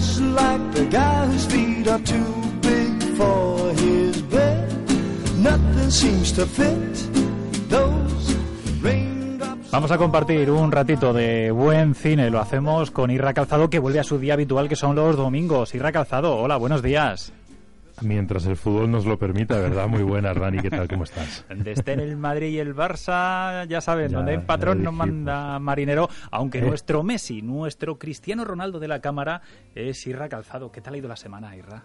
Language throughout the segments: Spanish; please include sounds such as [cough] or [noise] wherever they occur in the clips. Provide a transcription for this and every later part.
just like the guy whose feet are too big for his bed. Nothing seems to fit those raindrops. Vamos a compartir un ratito de buen cine. Lo hacemos con Irra Calzado, que vuelve a su día habitual, que son los domingos. Irra Calzado, hola, buenos días. Mientras el fútbol nos lo permita, ¿verdad? Muy buena, Rani, ¿qué tal? ¿Cómo estás? Donde estén el Madrid y el Barça, ya saben, donde hay ya patrón lo no dijimos. manda marinero, aunque Eh. nuestro Messi, nuestro Cristiano Ronaldo de la cámara es Irra Calzado. ¿Qué tal ha ido la semana, Irra?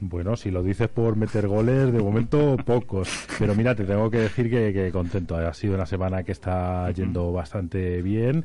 Bueno, si lo dices por meter goles, de momento pocos. Pero mira, te tengo que decir que, que contento. Ha sido una semana que está yendo bastante bien.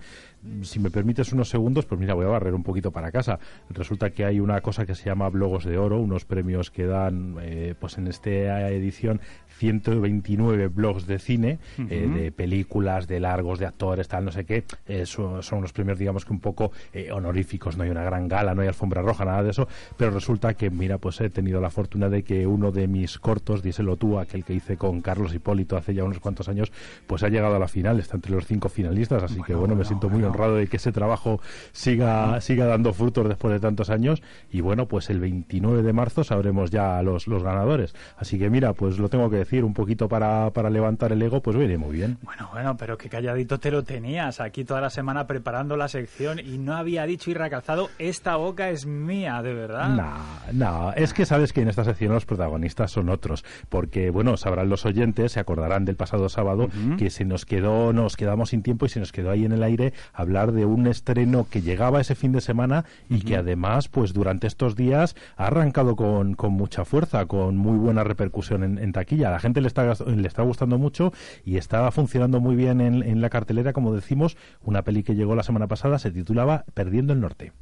Si me permites unos segundos, pues mira, voy a barrer un poquito para casa. Resulta que hay una cosa que se llama Blogos de Oro, unos premios que dan, eh, pues en esta edición, 129 blogs de cine, eh, de películas, de largos, de actores, tal, no sé qué. Eh, son, son unos premios, digamos que un poco eh, honoríficos. No hay una gran gala, no hay alfombra roja, nada de eso. Pero resulta que, mira, pues he tenido la fortuna de que uno de mis cortos, díselo tú, aquel que hice con Carlos Hipólito hace ya unos cuantos años, pues ha llegado a la final, está entre los cinco finalistas. Así que, bueno, me siento muy honrado de que ese trabajo siga, siga dando frutos después de tantos años. Y bueno, pues el 29 de marzo sabremos ya los, los ganadores. Así que, mira, pues lo tengo que decir, un poquito para, para levantar el ego, pues viene muy bien. Bueno, bueno, pero qué calladito te lo tenías aquí toda la semana preparando la sección y no había dicho Irra Calzado, esta boca es mía, de verdad. No, no, es que sabes que en esta sección los protagonistas son otros, porque bueno, sabrán los oyentes, se acordarán del pasado sábado que se nos quedó, nos quedamos sin tiempo y se nos quedó ahí en el aire hablar de un estreno que llegaba ese fin de semana y que además, pues durante estos días ha arrancado con, con mucha fuerza, con muy buena repercusión en, en taquilla. A la gente le está, le está gustando mucho y está funcionando muy bien en, en la cartelera, como decimos, una peli que llegó la semana pasada se titulaba Perdiendo el Norte.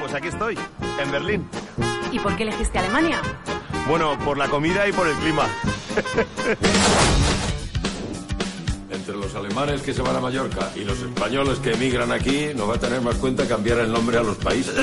Pues aquí estoy, en Berlín. ¿Y por qué elegiste Alemania? Bueno, por la comida y por el clima. [laughs] Entre los alemanes que se van a Mallorca y los españoles que emigran aquí, no va a tener más cuenta cambiar el nombre a los países.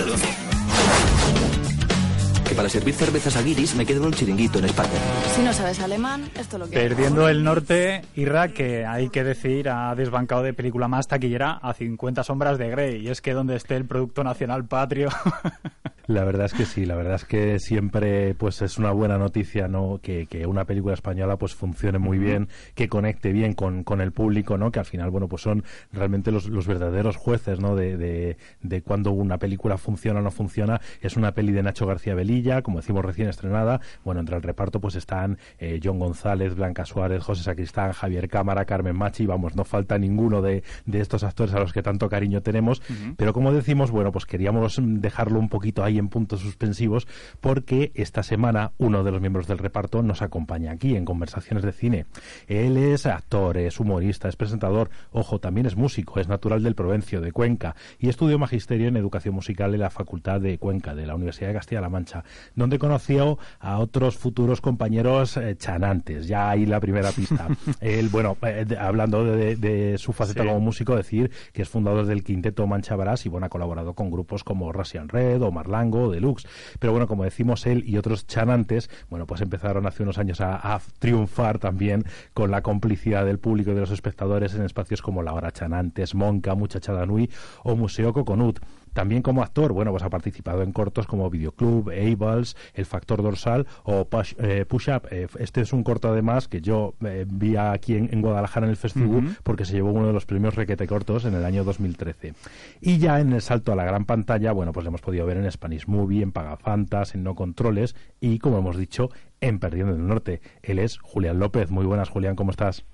Que para servir cervezas a guiris me quedo en un chiringuito en España. Si no sabes alemán, esto lo que... Perdiendo el norte, Irra, que hay que decir, ha desbancado de película más taquillera a 50 sombras de Grey. Y es que donde esté el Producto Nacional Patrio... [laughs] La verdad es que sí, la verdad es que siempre pues es una buena noticia no que, que una película española pues funcione muy bien, que conecte bien con, con el público, ¿no? Que al final, bueno, pues son realmente los, los verdaderos jueces, ¿no? De, de, de cuando una película funciona o no funciona. Es una peli de Nacho García Velilla, como decimos recién estrenada. Bueno, entre el reparto pues están eh, John González, Blanca Suárez, José Sacristán, Javier Cámara, Carmen Machi, vamos, no falta ninguno de, de estos actores a los que tanto cariño tenemos. Pero como decimos, bueno, pues queríamos dejarlo un poquito ahí en puntos suspensivos porque esta semana uno de los miembros del reparto nos acompaña aquí en Conversaciones de Cine. Él es actor, es humorista, es presentador, ojo, también es músico, es natural del Provencio, de Cuenca, y estudió magisterio en educación musical en la Facultad de Cuenca, de la Universidad de Castilla-La Mancha, donde conoció a otros futuros compañeros eh, chanantes. Ya ahí la primera pista. [laughs] Él, bueno, eh, de- hablando de, de su faceta Sí. como músico, decir que es fundador del quinteto Mancha Brás y bueno, ha colaborado con grupos como Russian Red o Marlango, Deluxe. Pero bueno, como decimos, él y otros chanantes, bueno, pues empezaron hace unos años a, a triunfar también con la complicidad del público y de los espectadores en espacios como La Hora Chanantes, Monca, Muchachada Nui o Museo Coconut. También como actor, bueno, pues ha participado en cortos como Videoclub, Ables, El Factor Dorsal o Push, eh, Push Up. Eh, este es un corto además que yo eh, vi aquí en, en Guadalajara en el Festival porque se llevó uno de los premios Requete Cortos en el año 2013. Y ya en el salto a la gran pantalla, bueno, pues lo hemos podido ver en Spanish Movie, en Pagafantas, en No Controles y, como hemos dicho, en Perdiendo el Norte. Él es Julián López. Muy buenas, Julián, ¿cómo estás?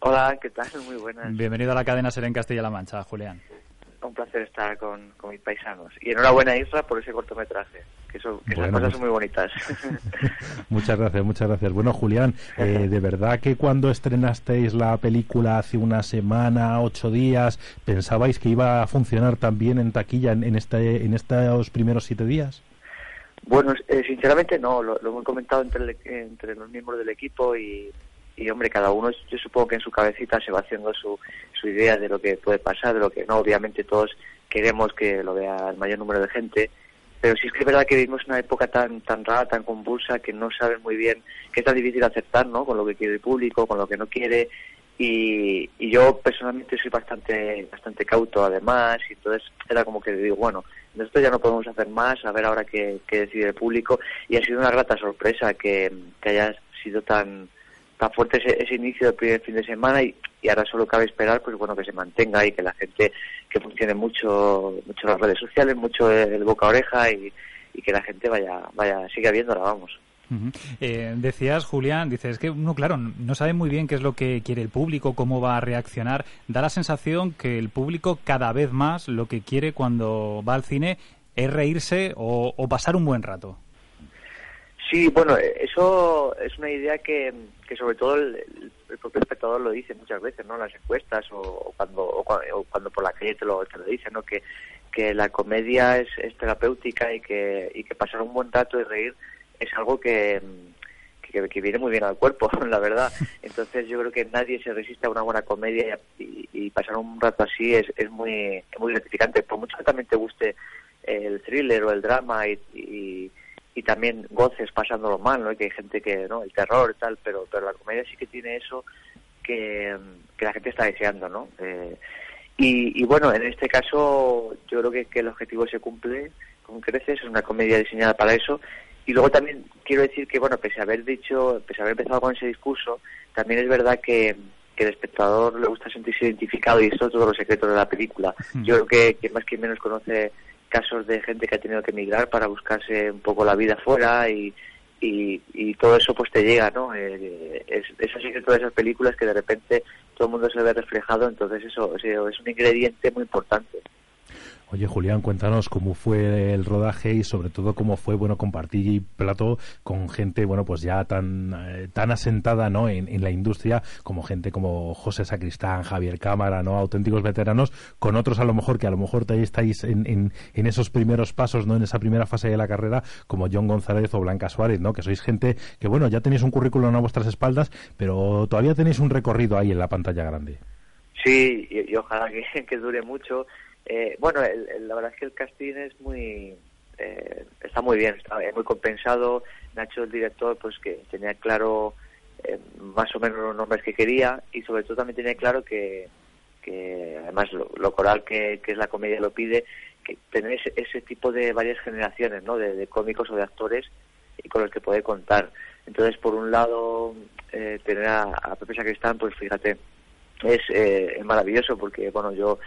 Hola, ¿qué tal? Muy buenas. Bienvenido a la cadena Ser en Castilla-La Mancha, Julián. Un placer estar con, con mis paisanos. Y enhorabuena, Isra, por ese cortometraje. Que, eso, que Bueno, esas cosas pues- son muy bonitas. [laughs] Muchas gracias, muchas gracias. Bueno, Julián, eh, de verdad que cuando estrenasteis la película hace una semana, ocho días, ¿pensabais que iba a funcionar también en taquilla en, en, este, en estos primeros siete días? bueno, eh, sinceramente no. Lo, lo hemos comentado entre, el- entre los miembros del equipo y, y, hombre, cada uno, yo supongo que en su cabecita se va haciendo su, su idea de lo que puede pasar, de lo que no. Obviamente todos queremos que lo vea el mayor número de gente. Pero sí es que es verdad que vivimos una época tan tan rara, tan convulsa, que no saben muy bien, que es tan difícil aceptar, ¿no? Con lo que quiere el público, con lo que no quiere. y, y yo personalmente soy bastante bastante cauto además y entonces era como que digo bueno nosotros ya no podemos hacer más a ver ahora qué, qué decide el público y ha sido una grata sorpresa que, que haya sido tan tan fuerte ese, ese inicio del primer fin de semana y, ahora solo cabe esperar pues bueno que se mantenga y que la gente que funcione mucho mucho las redes sociales mucho el boca a oreja y, que la gente vaya vaya siga viéndola vamos. Eh, decías, Julián, dices que uno, claro, no sabe muy bien qué es lo que quiere el público, cómo va a reaccionar. Da la sensación que el público cada vez más lo que quiere cuando va al cine es reírse o pasar un buen rato. Sí, bueno, eh, eso es una idea que, que sobre todo el, el propio espectador lo dice muchas veces, ¿no? En las encuestas o, o cuando o, o cuando por la calle te lo, te lo dicen, ¿no? Que, que la comedia es, terapéutica y que, y que pasar un buen rato y reír es algo que, que, viene muy bien al cuerpo, [laughs] la verdad. Entonces yo creo que nadie se resiste a una buena comedia y, y pasar un rato así es, es muy, muy gratificante. Por mucho que también te guste el thriller o el drama y, y, y también goces pasándolo mal, ¿no? Y que hay gente que, ¿no? El terror y tal, pero, pero la comedia sí que tiene eso que, que la gente está deseando, ¿no? Eh, y, y bueno, en este caso yo creo que, que el objetivo se cumple con creces, es una comedia diseñada para eso. Y luego también quiero decir que, bueno, pese a haber dicho, pese a haber empezado con ese discurso, también es verdad que, que el espectador le gusta sentirse identificado y esto es todos los secretos de la película. Yo creo que, que más que menos conoce casos de gente que ha tenido que emigrar para buscarse un poco la vida fuera y, y, y todo eso pues te llega, ¿no? Eh, es, es el secreto de esas películas que de repente todo el mundo se ve reflejado, entonces eso es un ingrediente muy importante. Oye, Julián, cuéntanos cómo fue el rodaje y sobre todo cómo fue, bueno, compartir plato con gente, bueno, pues ya tan, eh, tan asentada, ¿no? En, la industria como gente como José Sacristán, Javier Cámara, ¿no? Auténticos veteranos, con otros a lo mejor que a lo mejor estáis en, en, en esos primeros pasos, ¿no? En esa primera fase de la carrera, como John González o Blanca Suárez, ¿no? Que sois gente que, bueno, ya tenéis un currículum a vuestras espaldas, pero todavía tenéis un recorrido ahí en la pantalla grande. Sí, y, y ojalá que, [laughs] que dure mucho. Eh, bueno, el- la verdad es que el casting es muy eh, está muy bien, está muy compensado. Nacho, el director, pues que tenía claro eh, más o menos los nombres que quería y sobre todo también tenía claro que, que además lo, coral que, que es la comedia lo pide, que tener ese, ese tipo de varias generaciones, ¿no? De, cómicos o de actores y con los que puede contar. Entonces, por un lado, eh, tener a, a Pepe Sacristán, pues fíjate, eh, es maravilloso porque, bueno, yo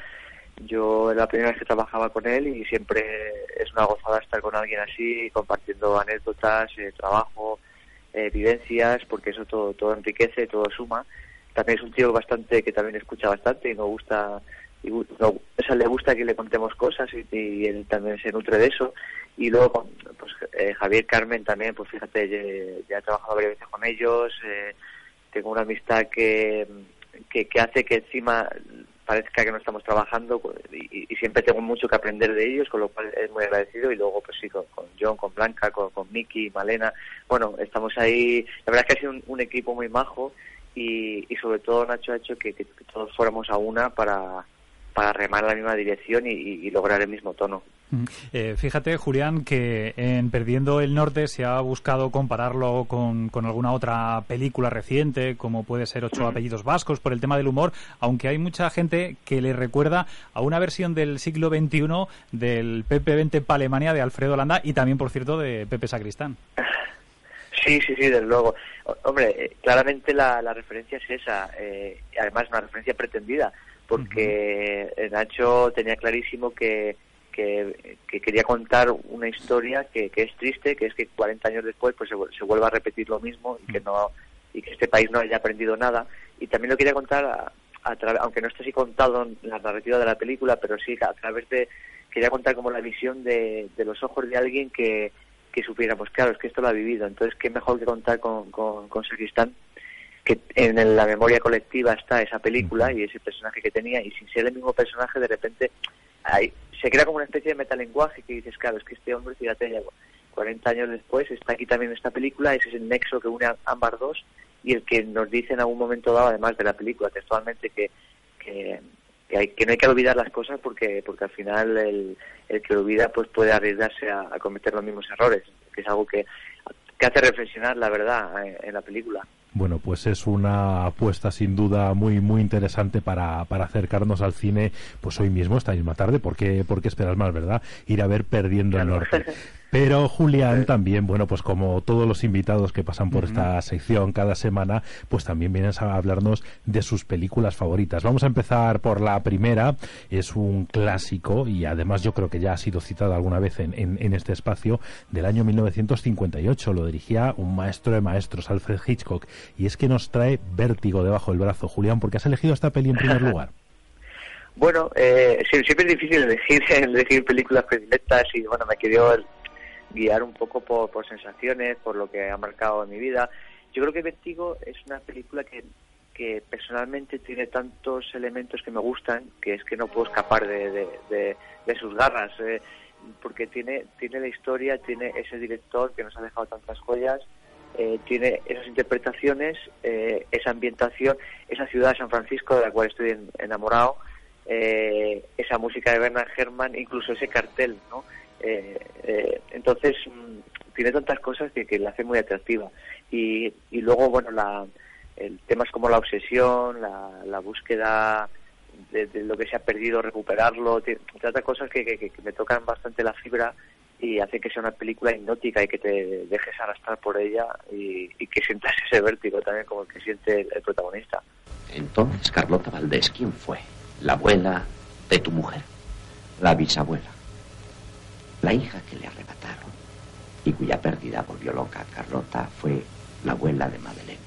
yo era la primera vez que trabajaba con él y siempre es una gozada estar con alguien así, compartiendo anécdotas, eh, trabajo, eh, vivencias, porque eso todo, todo enriquece, todo suma. También es un tío bastante que también escucha bastante y nos gusta, y, no, o le gusta que le contemos cosas y, él también se nutre de eso. Y luego, pues eh, Javier Carmen también, pues fíjate, ya, he trabajado varias veces con ellos, eh, tengo una amistad que, que hace que encima parezca que no estamos trabajando y, y siempre tengo mucho que aprender de ellos, con lo cual es muy agradecido y luego pues sí, con, John, con Blanca, con, con Miki, Malena, bueno, estamos ahí, la verdad es que ha sido un, equipo muy majo y, y sobre todo Nacho ha hecho que, todos fuéramos a una para, remar la misma dirección y lograr el mismo tono. Eh, fíjate, Julián, que en Perdiendo el Norte se ha buscado compararlo con, con alguna otra película reciente, como puede ser Ocho apellidos vascos, por el tema del humor, aunque hay mucha gente que le recuerda a una versión del siglo XXI del Pepe Vente pa' Alemania de Alfredo Landa y también, por cierto, de Pepe Sacristán. Sí, sí, sí, desde luego. Hombre, eh, claramente la, la referencia es esa, eh, además una referencia pretendida, porque Nacho tenía clarísimo que, que, que quería contar una historia que, que es triste, que es que 40 años después pues se, se vuelva a repetir lo mismo y que no y que este país no haya aprendido nada. Y también lo quería contar, a, a aunque no esté así contado en la narrativa de la película, pero sí a través de, quería contar como la visión de, de los ojos de alguien que, que supiera, pues claro, es que esto lo ha vivido, entonces qué mejor que contar con, con, con Sacristán, que en la memoria colectiva está esa película y ese personaje que tenía, y sin ser el mismo personaje, de repente hay- se crea como una especie de metalenguaje que dices, claro, es que este hombre, fíjate, ya 40 años después, está aquí también esta película, ese es el nexo que une a ambas dos y el que nos dice en algún momento dado, además de la película, textualmente, que, que, hay- que no hay que olvidar las cosas porque porque al final el, que olvida pues puede arriesgarse a, cometer los mismos errores, que es algo que, que hace reflexionar, la verdad, en, en la película. Bueno, pues es una apuesta sin duda muy muy interesante para, para acercarnos al cine, pues hoy mismo, esta misma tarde, porque porque esperas más, ¿verdad? Ir a ver Perdiendo el Norte. [laughs] Pero Julián también, bueno, pues como todos los invitados que pasan por esta sección cada semana, pues también vienes a hablarnos de sus películas favoritas. Vamos a empezar por la primera, es un clásico y además yo creo que ya ha sido citado alguna vez en, en, este espacio, del año 1958. Lo dirigía un maestro de maestros, Alfred Hitchcock, y es que nos trae vértigo debajo del brazo. Julián, ¿por qué has elegido esta peli en primer [laughs] lugar? Bueno, eh, siempre es difícil elegir, [laughs] elegir películas predilectas y bueno, me quedó el, guiar un poco por, sensaciones, por lo que ha marcado en mi vida. Yo creo que Vertigo es una película que, que personalmente tiene tantos elementos que me gustan que es que no puedo escapar de, de, sus garras, eh, porque tiene, tiene la historia, tiene ese director que nos ha dejado tantas joyas, eh, tiene esas interpretaciones, eh, esa ambientación, esa ciudad de San Francisco de la cual estoy enamorado, esa música de Bernard Herrmann, incluso ese cartel, ¿no? Eh, eh, entonces, mm, tiene tantas cosas que, que la hace muy atractiva. Y, y luego, bueno, la, el temas como la obsesión, la, búsqueda de, lo que se ha perdido, recuperarlo, trata cosas que, que, me tocan bastante la fibra y hace que sea una película hipnótica y que te dejes arrastrar por ella y, que sientas ese vértigo también como el que siente el, el protagonista. Entonces, Carlota Valdés, ¿quién fue? ¿La abuela de tu mujer? ¿La bisabuela? La hija que le arrebataron y cuya pérdida volvió loca a Carlota fue la abuela de Madeleine.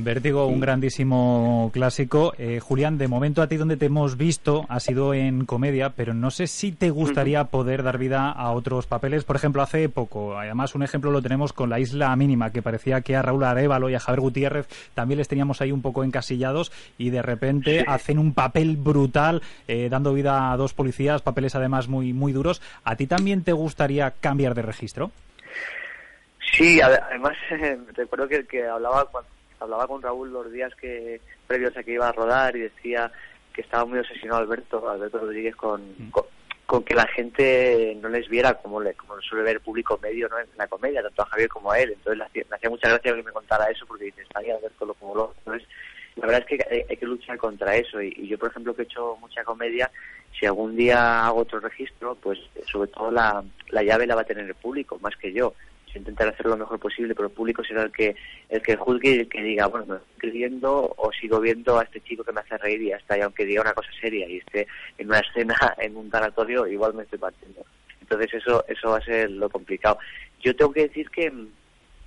Vértigo, un grandísimo clásico. Eh, Julián, de momento a ti donde te hemos visto ha sido en comedia, pero no sé si te gustaría poder dar vida a otros papeles. Por ejemplo, hace poco, además un ejemplo lo tenemos con La Isla Mínima, que parecía que a Raúl Arevalo y a Javier Gutiérrez también les teníamos ahí un poco encasillados y de repente hacen un papel brutal eh, dando vida a dos policías, papeles además muy, muy duros. ¿A ti también te gustaría cambiar de registro? Sí, además [laughs] recuerdo que, que hablaba cuando hablaba con Raúl los días que previos a que iba a rodar y decía que estaba muy obsesionado Alberto, Alberto Rodríguez con, mm. con, que la gente no les viera como le, como suele ver el público medio ¿no? en la comedia, tanto a Javier como a él. Entonces le hacía, mucha gracia que me contara eso porque dice, está ahí Alberto lo como lo. Entonces, la verdad es que hay, que luchar contra eso y, yo, por ejemplo, que he hecho mucha comedia, si algún día hago otro registro, pues sobre todo la, la llave la va a tener el público, más que yo intentar hacerlo lo mejor posible, pero el público será el que el que juzgue y el que diga, bueno, me estoy viendo o sigo viendo a este chico que me hace reír y hasta y aunque diga una cosa seria y esté en una [laughs] escena, en un tanatorio, igual me estoy partiendo. Entonces eso eso va a ser lo complicado. Yo tengo que decir que,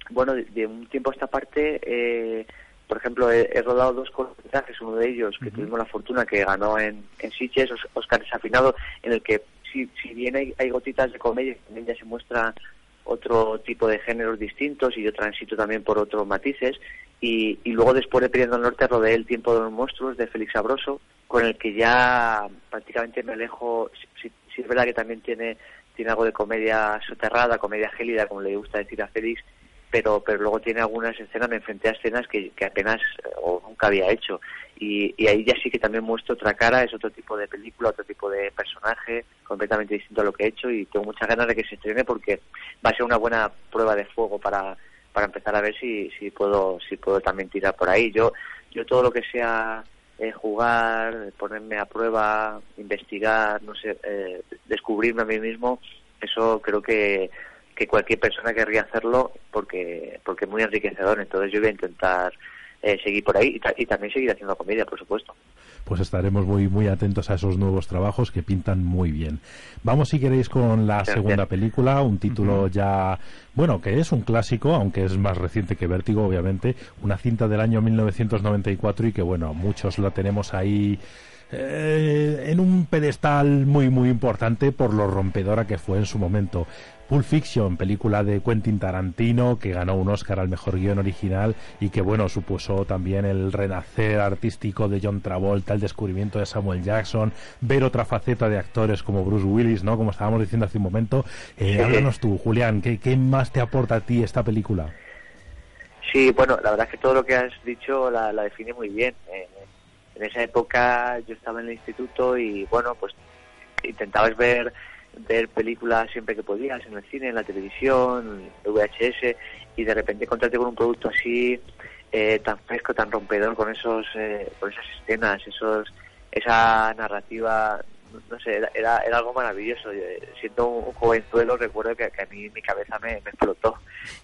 bueno, de, un tiempo a esta parte, eh, por ejemplo, he, rodado dos cortometrajes, uno de ellos que tuvimos la fortuna que ganó en, en Sitges, Oscar Desafinado, en el que si, si bien hay, hay gotitas de comedia, también ya se muestra otro tipo de géneros distintos y yo transito también por otros matices. Y, luego después de Pidiendo al Norte rodeé El tiempo de los monstruos de Félix Sabroso, con el que ya prácticamente me alejo, si, es verdad que también tiene, tiene algo de comedia soterrada, comedia gélida, como le gusta decir a Félix, pero, pero luego tiene algunas escenas, me enfrenté a escenas que, que apenas eh, o nunca había hecho. Y, y, ahí ya sí que también muestro otra cara, es otro tipo de película, otro tipo de personaje, completamente distinto a lo que he hecho y tengo muchas ganas de que se estrene porque va a ser una buena prueba de fuego para, para empezar a ver si, si puedo si puedo también tirar por ahí. Yo yo todo lo que sea eh, jugar, ponerme a prueba, investigar, no sé, eh, descubrirme a mí mismo, eso creo que que cualquier persona querría hacerlo porque porque es muy enriquecedor. Entonces yo voy a intentar eh, seguir por ahí y, también seguir haciendo comedia, por supuesto. Pues estaremos muy muy atentos a esos nuevos trabajos que pintan muy bien. Vamos si queréis con la segunda película, un título ya bueno, que es un clásico, aunque es más reciente que Vértigo, obviamente, una cinta del año 1994 y que bueno, muchos la tenemos ahí eh, en un pedestal muy muy importante por lo rompedora que fue en su momento. Pulp Fiction, película de Quentin Tarantino que ganó un Oscar al mejor guion original y que bueno supuso también el renacer artístico de John Travolta, el descubrimiento de Samuel Jackson, ver otra faceta de actores como Bruce Willis, ¿no? Como estábamos diciendo hace un momento. Eh, háblanos tú, Julián, ¿qué, ¿qué más te aporta a ti esta película? Sí, bueno, la verdad es que todo lo que has dicho la, define muy bien. Eh, en esa época yo estaba en el instituto y bueno, pues intentabas ver ver películas siempre que podías, en el cine, en la televisión, en VHS, y de repente encontrarte con un producto así eh, tan fresco, tan rompedor con esos, eh, con esas escenas, esos, esa narrativa, no sé, era, era, algo maravilloso. Eh, siendo un, un jovenzuelo recuerdo que, a mí mi cabeza me, explotó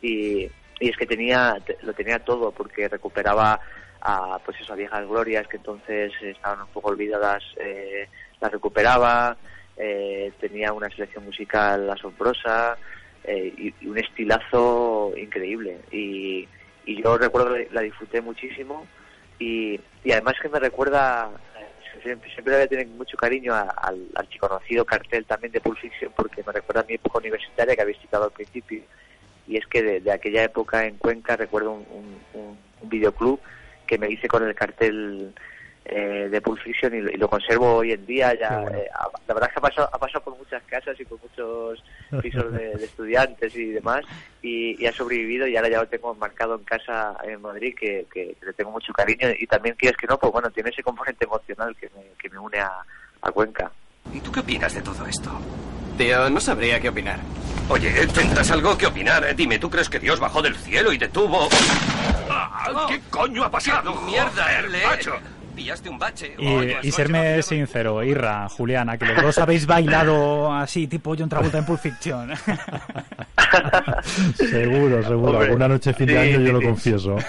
y, y es que tenía, te- lo tenía todo porque recuperaba a pues eso viejas glorias que entonces estaban un poco olvidadas, eh, las recuperaba, eh, tenía una selección musical asombrosa eh, y, un estilazo increíble. Y, y yo recuerdo la disfruté muchísimo y, y además que me recuerda eh, siempre, siempre le tener mucho cariño a- al archiconocido cartel también de Pulp Fiction porque me recuerda a mi época universitaria que habéis citado al principio. Y es que de, aquella época en Cuenca recuerdo un, un- un videoclub que me hice con el cartel eh, de Pulp Fiction y, lo- y lo conservo hoy en día ya eh, ha- la verdad es que ha pasado, ha pasado por muchas casas y por muchos [laughs] pisos de, de estudiantes y demás y, y ha sobrevivido y ahora ya lo tengo marcado en casa en Madrid que, que- que le tengo mucho cariño y también quieres que no pues bueno tiene ese componente emocional que me, que me une a, a Cuenca ¿Y tú qué opinas de todo esto? Tío, no sabría qué opinar. Oye, ¿tendrás algo que opinar? Eh, Dime, ¿tú crees que Dios bajó del cielo y detuvo... Ah, ¿Qué coño ha pasado? ¡Mierda, Erle! Pillaste un bache. Y, serme sincero, Irra, Juliana, que los dos habéis bailado así, tipo John Travolta en Pulp Fiction. [laughs] Seguro, seguro. Hombre, Alguna noche fin de sí, año sí, yo lo sí. confieso. [laughs]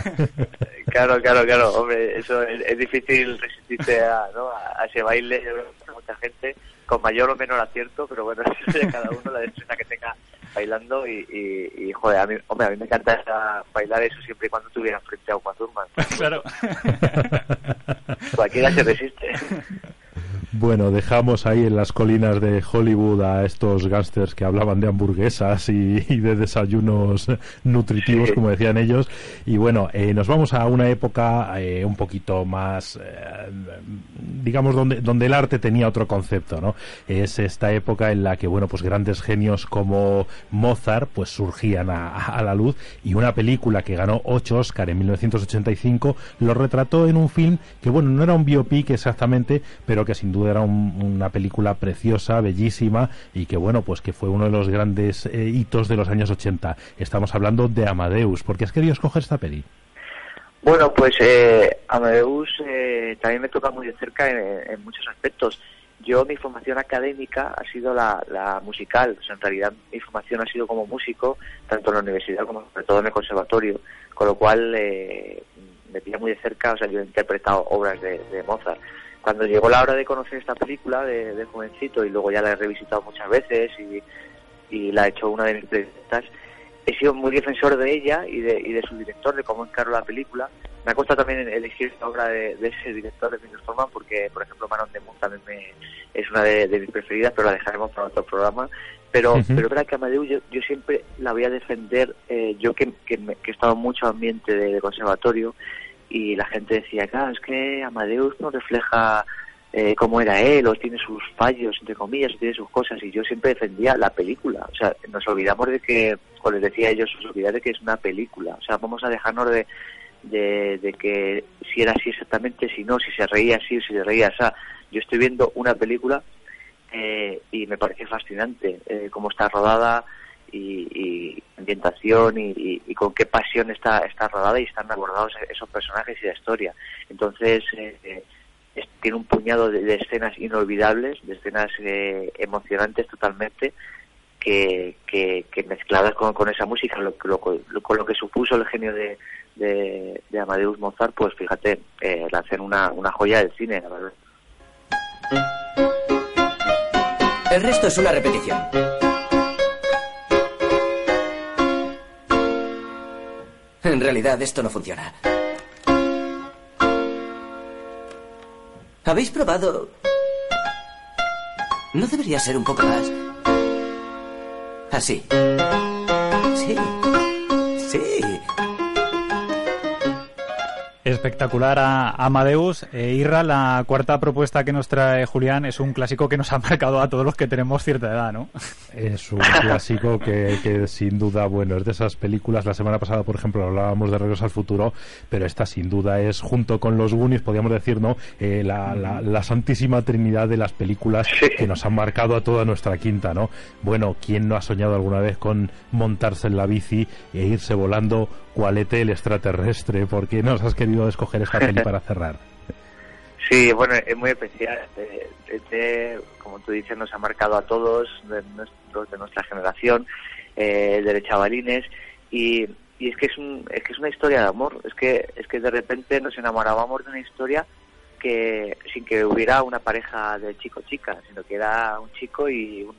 Claro, claro, claro, hombre, eso es, es difícil resistirse a, ¿no? a, a ese baile, yo creo que mucha gente, con mayor o menor acierto, pero bueno, [laughs] eso es de cada uno la destreza que tenga bailando y, y, y, joder, a mí, hombre, a mí me encanta bailar eso siempre y cuando tuviera frente a Uma Thurman. claro. Cualquiera se resiste. [laughs] Bueno, dejamos ahí en las colinas de Hollywood a estos gángsters que hablaban de hamburguesas y, y de desayunos nutritivos, Sí. como decían ellos. Y bueno, eh, nos vamos a una época eh, un poquito más, eh, digamos, donde, donde el arte tenía otro concepto, ¿no? Es esta época en la que, bueno, pues grandes genios como Mozart, pues surgían a, a la luz y una película que ganó ocho Oscar en 1985 lo retrató en un film que, bueno, no era un biopic exactamente, pero que sin duda era un- una película preciosa, bellísima y que, bueno, pues que fue uno de los grandes eh, hitos de los años 80. Estamos hablando de Amadeus. ¿Por qué has querido escoger esta peli? Bueno, pues eh, Amadeus eh, también me toca muy de cerca en, muchos aspectos. Yo, mi formación académica ha sido la, la musical. O sea, en realidad, mi formación ha sido como músico, tanto en la universidad como sobre todo en el conservatorio. Con lo cual, eh, me pilla muy de cerca. O sea, yo he interpretado obras de, Mozart. Cuando llegó la hora de conocer esta película de, de jovencito y luego ya la he revisitado muchas veces y, la he hecho una de mis predilectas, he sido muy defensor de ella y de, y de su director, de cómo encaró la película. Me ha costado también elegir la obra de, de ese director, de Milos Forman, porque, por ejemplo, Manon de Moon también me- es una de, de mis preferidas, pero la dejaremos para otro programa. Pero, Ujú. pero verdad que Amadeus yo, yo siempre la voy a defender, eh, yo que, que, me- que he estado en mucho ambiente de, de conservatorio y la gente decía, claro, es que Amadeus no refleja eh, cómo era él, o tiene sus fallos, entre comillas, o tiene sus cosas, y yo siempre defendía la película. O sea, nos olvidamos de que, como les decía a ellos, os olvidáis de que es una película. O sea, vamos a dejarnos de, de, que si era así exactamente, si no, si se reía así o si se reía así. Yo estoy viendo una película eh, y me parece fascinante eh, cómo está rodada y, y ambientación y, y- y con qué pasión está, está rodada y están abordados esos personajes y la historia. Entonces, eh, eh, tiene un puñado de, escenas inolvidables, de escenas eh, emocionantes totalmente, que, mezcladas con, con esa música, lo, lo- lo- con lo que supuso el genio de, de, de Amadeus Mozart, pues fíjate, eh, hacen una, una joya del cine, la verdad. El resto es una repetición. En realidad esto no funciona. ¿Habéis probado? ¿No debería ser un poco más? Así. Sí. Sí. Espectacular a Amadeus. Eh, Irra, la cuarta propuesta que nos trae Julián es un clásico que nos ha [laughs] marcado a todos los que tenemos cierta edad, ¿no? Es un clásico que, que sin duda, bueno, es de esas películas. La semana pasada, por ejemplo, hablábamos de Regreso al Futuro, pero esta sin duda es, junto con los Goonies, podríamos decir, ¿no? Eh, la, la- la santísima trinidad de las películas que nos han marcado a toda nuestra quinta, ¿no? Bueno, ¿quién no ha soñado alguna vez con montarse en la bici e irse volando Pascualete el extraterrestre. ¿Por qué nos has querido escoger esta peli para cerrar? [laughs] Sí, bueno, es muy especial. Este, como tú dices, nos ha marcado a todos, de, nuestros, de nuestra generación, eh, de chavalines, y, y es que es, un, es que es una historia de amor. Es que, es que de repente nos enamorábamos de una historia que sin que hubiera una pareja de chico-chica, sino que era un chico y un,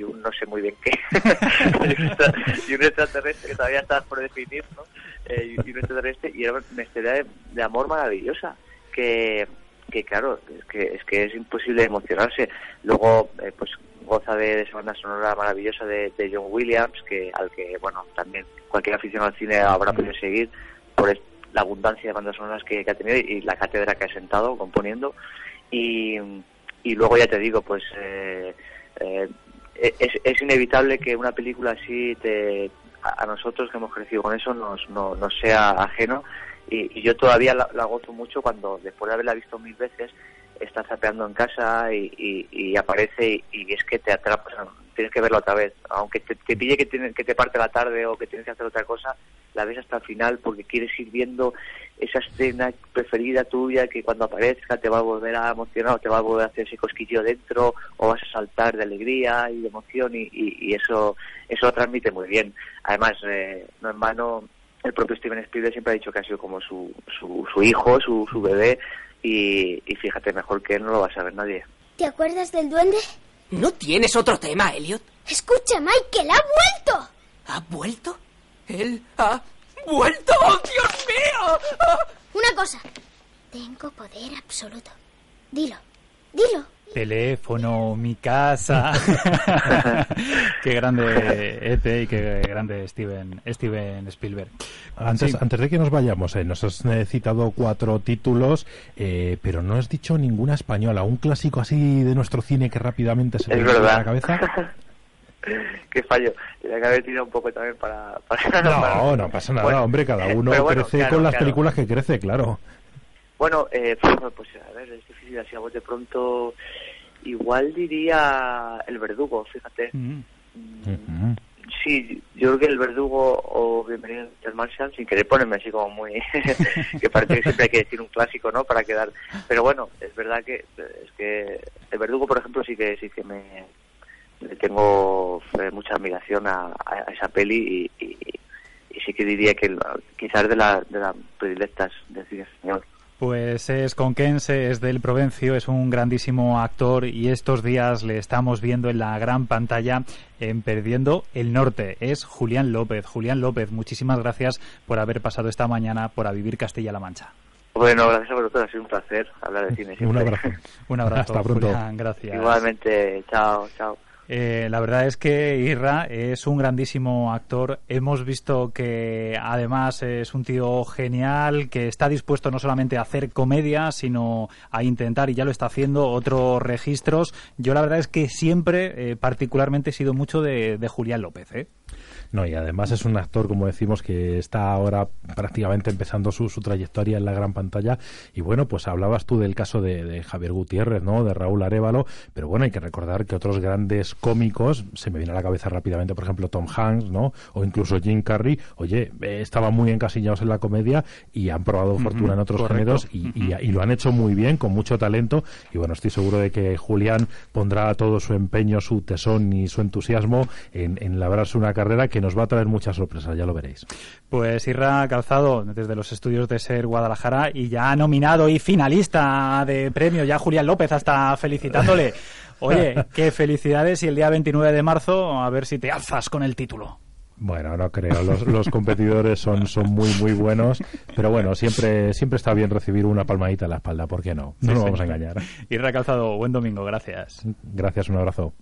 y un no sé muy bien qué, [laughs] y un extraterrestre que todavía está por definir, ¿no? Eh, y un extraterrestre, y era una historia de, amor maravillosa, que, que claro, es que, es que es imposible emocionarse. Luego, eh, pues goza de, esa banda sonora maravillosa de, de, John Williams, que al que, bueno, también cualquier aficionado al cine habrá podido seguir por, la abundancia de bandas sonoras que, ha tenido y, la cátedra que ha sentado componiendo. Y, y luego ya te digo, pues eh, eh, es, es, inevitable que una película así te, a, nosotros que hemos crecido con eso nos, no, nos sea ajeno. Y, yo todavía la, gozo mucho cuando, después de haberla visto mil veces, estás zapeando en casa y, y, aparece y, es que te atrapas, tienes que verlo otra vez. Aunque te, pille que, que te parte la tarde o que tienes que hacer otra cosa, la ves hasta el final porque quieres ir viendo esa escena preferida tuya que cuando aparezca te va a volver a emocionar, te va a volver a hacer ese cosquillo dentro o vas a saltar de alegría y de emoción y, y, eso eso lo transmite muy bien. Además, eh, no en vano, el propio Steven Spielberg siempre ha dicho que ha sido como su, su, su hijo, su, su bebé y, y fíjate, mejor que él no lo va a saber nadie. ¿Te acuerdas del duende? ¿No tienes otro tema, Elliot? Escucha, Michael, ha vuelto. ¿Ha vuelto? Él ha vuelto. ¡Oh, Dios mío! Una cosa. Tengo poder absoluto. Dilo. Dilo. Teléfono, mi casa. [laughs] [laughs] qué grande Ete y qué grande Steven, Steven Spielberg. Antes, antes de que nos vayamos, eh, nos has eh, citado cuatro títulos, eh, pero no has dicho ninguna española. Un clásico así de nuestro cine que rápidamente se te viene a la cabeza. [laughs] qué fallo. Tenía que haber tirado un poco también para... no, no pasa nada, hombre, cada uno crece con las películas que crece, claro. Bueno, eh, pues a ver, es difícil así a vos de pronto. Igual diría el verdugo, fíjate. Mm. Mm, sí, yo creo que el verdugo o Bienvenido al Martian, sin querer ponerme así como muy. [laughs] que parece que siempre hay que decir un clásico, ¿no? Para quedar. Pero bueno, es verdad que es que el verdugo, por ejemplo, sí que sí que me, tengo eh, mucha admiración a, esa peli y, sí que diría que quizás de, la, de las predilectas del cine español. Pues es conquense, es del Provencio, es un grandísimo actor y estos días le estamos viendo en la gran pantalla en Perdiendo el Norte. Es Julián López. Julián López, muchísimas gracias por haber pasado esta mañana por a vivir Castilla-La Mancha. Bueno, gracias a vosotros, ha sido un placer hablar de cine. [laughs] Un abrazo. un abrazo. Hasta pronto. Julián, gracias. Igualmente, chao, chao. Eh, la verdad es que Irra es un grandísimo actor. Hemos visto que además es un tío genial, que está dispuesto no solamente a hacer comedia, sino a intentar, y ya lo está haciendo, otros registros. Yo la verdad es que siempre, eh, particularmente, he sido mucho de, de Julián López. ¿eh? No, y además es un actor, como decimos, que está ahora prácticamente empezando su, su trayectoria en la gran pantalla. Y bueno, pues hablabas tú del caso de, Javier Gutiérrez, ¿no? De Raúl Arevalo, pero bueno, hay que recordar que otros grandes cómicos, se me viene a la cabeza rápidamente, por ejemplo, Tom Hanks, ¿no? O incluso Jim Carrey, oye, eh, estaban muy encasillados en la comedia y han probado fortuna en otros géneros y, y, lo han hecho muy bien, con mucho talento. Y bueno, estoy seguro de que Julián pondrá todo su empeño, su tesón y su entusiasmo en, en labrarse una carrera que nos va a traer muchas sorpresas, ya lo veréis. Pues Irra Calzado, desde los estudios de Ser Guadalajara, y ya nominado y finalista de premio, ya Julián López, hasta felicitándole. [laughs] Oye, qué felicidades y el día 29 de marzo, a ver si te alzas con el título. Bueno, no creo. Los, los, competidores son, son muy, muy buenos. Pero bueno, siempre, siempre está bien recibir una palmadita en la espalda. ¿Por qué no? No nos vamos a engañar. Irra Calzado, buen domingo. Gracias. Gracias, un abrazo.